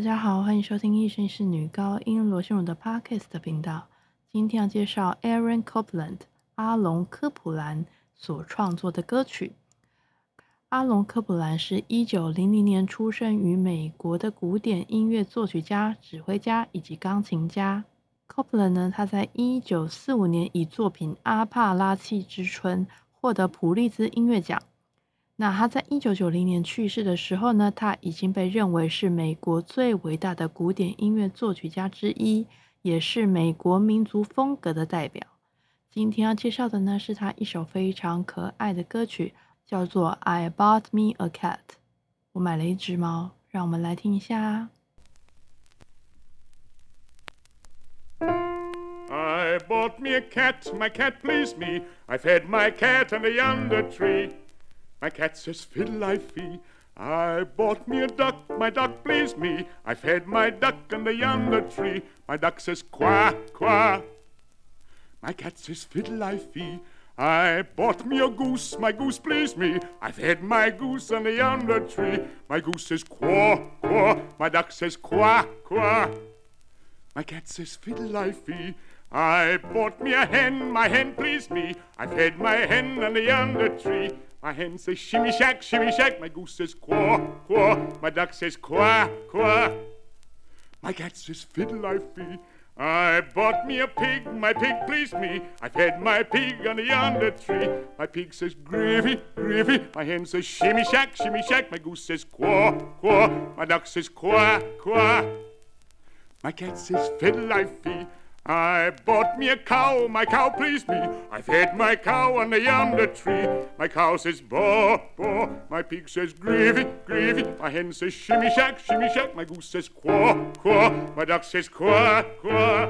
大家好，欢迎收听《一生是女高音罗秀荣的 Podcast 频道。今天要介绍 Aaron Copland 阿隆科普兰所创作的歌曲。阿隆科普兰是一九零零年出生于美国的古典音乐作曲家、指挥家以及钢琴家。Copland 呢，他在一九四五年以作品《阿帕拉契之春》获得普利兹音乐奖。那他在一九九零年去世的时候呢，他已经被认为是美国最伟大的古典音乐作曲家之一，也是美国民族风格的代表。今天要介绍的呢，是他一首非常可爱的歌曲，叫做《I Bought Me a Cat》。我买了一只猫，让我们来听一下。I bought me a cat, my cat pleased me. I fed my cat under yonder tree. My cat says fiddle-I-fee. I bought me a duck, my duck pleased me. I fed my duck under yonder tree. My duck says quack, quack. My cat says fiddle-I-fee. I bought me a goose, my goose pleased me. I fed my goose under yonder tree. My goose says quaw, quaw. My duck says quack, quack. My cat says fiddle-I-fee. I bought me a hen, my hen pleased me. I fed my hen under yonder tree. My hen says shimmy shack, shimmy shack. My goose says quaw, quaw. My duck says quack, quack. My cat says fiddle I fee. I bought me a pig, my pig pleased me. I fed my pig under yonder tree. My pig says gravy, gravy. My hen says shimmy shack, shimmy shack. My goose says quaw, quaw. My duck says quack, quack. My cat says fiddle I fee. I bought me a cow, my cow pleased me. I fed my cow under yonder tree. My cow says baa, baa. My pig says gravy, gravy. My hen says shimmy shack, shimmy shack. My goose says quaw, quaw. My duck says quack, quack.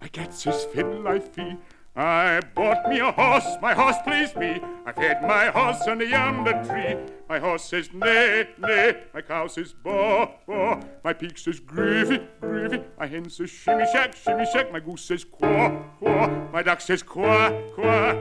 My cat says fiddle I fee. I bought me a horse, my horse pleased me. I fed my horse under yonder tree. My horse says neigh, neigh. My cow says baa, baa. My pig says gravy, gravy. My hen says shimmy shack, shimmy shack. My goose says quaw, quaw. My duck says quack, quack.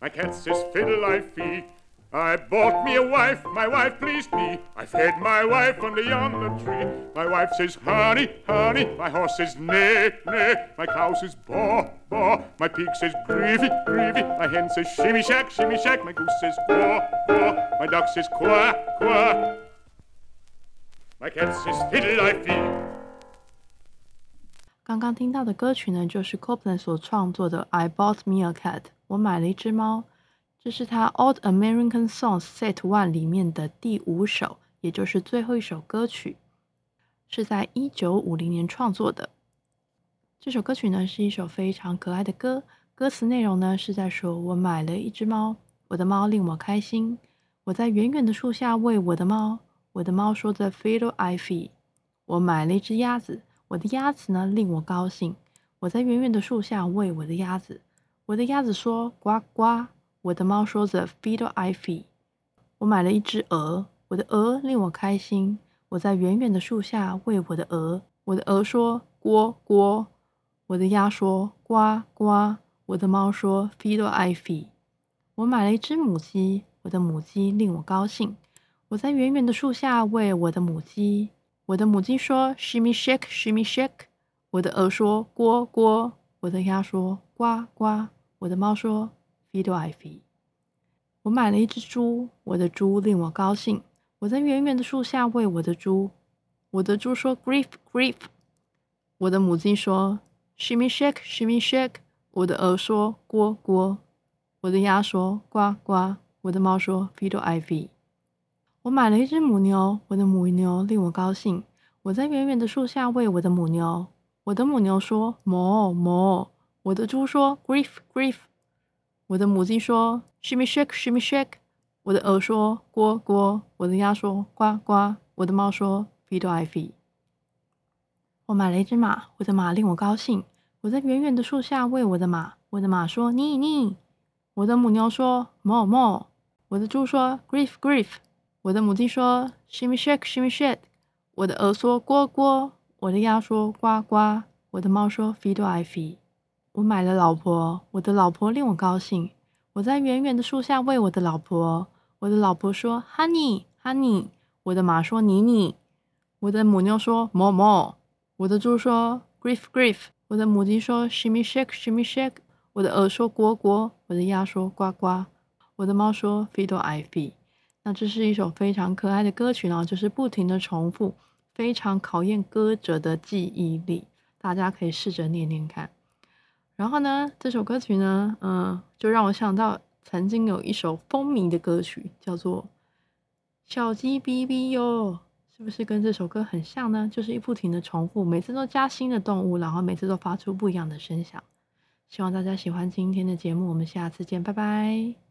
My cat says fiddle I fee. I bought me a wife, my wife pleased me. I fed my wife under yonder tree. My wife says, honey, honey. My horse says, neigh, neigh. My cow says, baa, baa. My pig says, gravy, gravy. My hen says, shimmy shack, shimmy shack. My goose says, quaw, quaw. My duck says, quack, quack. My cat says, fiddle I fee. 刚刚听到的歌曲呢，就是 Copland 所创作的《I Bought Me a Cat》，我买了一只猫。 这是他《Old American Songs Set One》里面的第五首，也就是最后一首歌曲，是在一九五零年创作的。这首歌曲呢，是一首非常可爱的歌。歌词内容呢，是在说：“我买了一只猫，我的猫令我开心。我在远远的树下喂我的猫，我的猫说着 ‘Fiddle I fee。我买了一只鸭子。”我的鸭子呢令我高兴，我在远远的树下喂我的鸭子。我的鸭子说呱呱，我的猫说着 feed I feed。我买了一只鹅，我的鹅令我开心，我在远远的树下喂我的鹅。我的鹅说锅锅，我的鸭说呱呱，我的猫说 feed I feed。我买了一只母鸡，我的母鸡令我高兴，我在远远的树下喂我的母鸡。我的母鸡说：“Shimmy shake, shimmy shake。”我的鹅说：“锅锅。”我的鸭说：“呱呱。”我的猫说：“Feed I feed。”我买了一只猪，我的猪令我高兴。我在远远的树下喂我的猪。我的猪说：“Grief, grief。”我的母鸡说：“Shimmy shake, shimmy shake。”我的鹅说：“呱呱。”我的鸭说：“呱呱。”我的猫说：“Feed I feed。”我买了一只母牛，我的母牛令我高兴。我在远远的树下喂我的母牛。我的母牛说哞哞。我的猪说 grief grief。我的母鸡说 shimmy shake shimmy shake。我的鹅说呱呱。我的鸭说呱呱。我的猫说 feed I feed。我买了一只马，我的马令我高兴。我在远远的树下喂我的马。我的马说你你。我的母牛说哞哞。我的猪说 grief grief。我的母鸡说 “shimmy shake, shimmy shake”，我的鹅说“呱呱”，我的鸭说“呱呱”，我的猫说 “feed I feed”。我买了老婆，我的老婆令我高兴。我在远远的树下喂我的老婆，我的老婆说 “honey, honey”，我的马说“妮妮”，我的母牛说 “mo mo”，我的猪说 “grief grief”，我的母鸡说 “shimmy shake shimmy shake”，我的鹅说“呱呱”，我的鸭说“呱呱”，我的猫说 “fiddle I fee”。那这是一首非常可爱的歌曲呢，就是不停的重复，非常考验歌者的记忆力。大家可以试着念念看。然后呢，这首歌曲呢，嗯，就让我想到曾经有一首风靡的歌曲，叫做《小鸡哔哔哟》，是不是跟这首歌很像呢？就是一不停的重复，每次都加新的动物，然后每次都发出不一样的声响。希望大家喜欢今天的节目，我们下次见，拜拜。